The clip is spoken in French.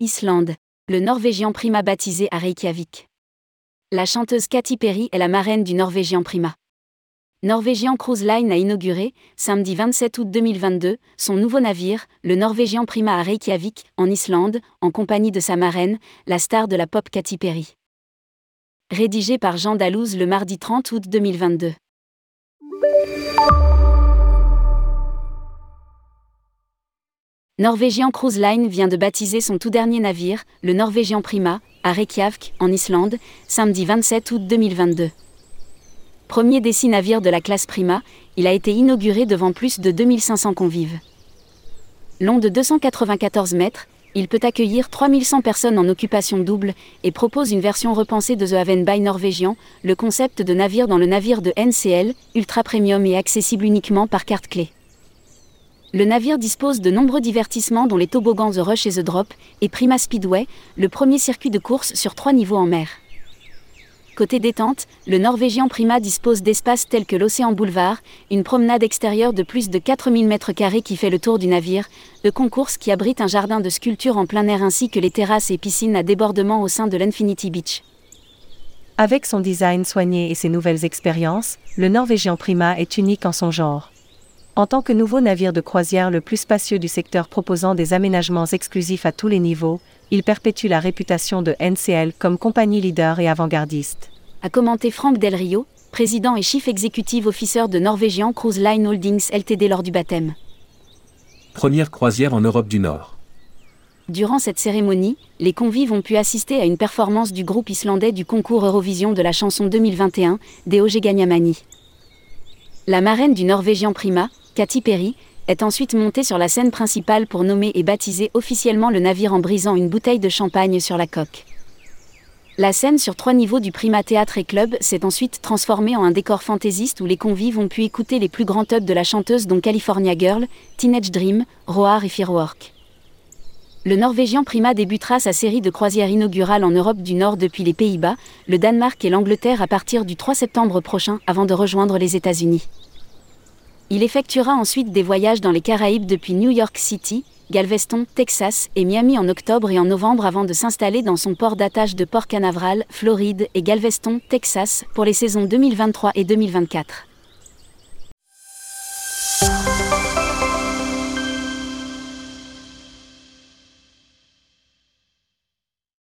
Islande. Le Norvégien Prima baptisé à Reykjavik. La chanteuse Katy Perry est la marraine du Norvégien Prima. Norwegian Cruise Line a inauguré, samedi 27 août 2022, son nouveau navire, le Norvégien Prima à Reykjavik, en Islande, en compagnie de sa marraine, la star de la pop Katy Perry. Rédigé par Jean Dalouse le mardi 30 août 2022. Norwegian Cruise Line vient de baptiser son tout dernier navire, le Norwegian Prima, à Reykjavik, en Islande, samedi 27 août 2022. Premier des six navires de la classe Prima, il a été inauguré devant plus de 2500 convives. Long de 294 mètres, il peut accueillir 3100 personnes en occupation double et propose une version repensée de The Haven by Norwegian, le concept de navire dans le navire de NCL, ultra premium et accessible uniquement par carte clé. Le navire dispose de nombreux divertissements dont les toboggans The Rush et The Drop, et Prima Speedway, le premier circuit de course sur trois niveaux en mer. Côté détente, le Norvégien Prima dispose d'espaces tels que l'Océan Boulevard, une promenade extérieure de plus de 4000 m2 qui fait le tour du navire, le concours qui abrite un jardin de sculptures en plein air ainsi que les terrasses et piscines à débordement au sein de l'Infinity Beach. Avec son design soigné et ses nouvelles expériences, le Norvégien Prima est unique en son genre. En tant que nouveau navire de croisière le plus spacieux du secteur proposant des aménagements exclusifs à tous les niveaux, il perpétue la réputation de NCL comme compagnie leader et avant-gardiste. A commenté Franck Del Rio, président et chief executive officer de Norwegian Cruise Line Holdings Ltd lors du baptême. Première croisière en Europe du Nord. Durant cette cérémonie, les convives ont pu assister à une performance du groupe islandais du concours Eurovision de la chanson 2021, Deoge Ganyamani. La marraine du Norvégien Prima, Katy Perry, est ensuite montée sur la scène principale pour nommer et baptiser officiellement le navire en brisant une bouteille de champagne sur la coque. La scène sur trois niveaux du Prima Théâtre et Club s'est ensuite transformée en un décor fantaisiste où les convives ont pu écouter les plus grands tubs de la chanteuse dont California Girl, Teenage Dream, Roar et Firework. Le Norvégien Prima débutera sa série de croisières inaugurales en Europe du Nord depuis les Pays-Bas, le Danemark et l'Angleterre à partir du 3 septembre prochain avant de rejoindre les États-Unis. Il effectuera ensuite des voyages dans les Caraïbes depuis New York City, Galveston, Texas et Miami en octobre et en novembre avant de s'installer dans son port d'attache de Port Canaveral, Floride et Galveston, Texas pour les saisons 2023 et 2024.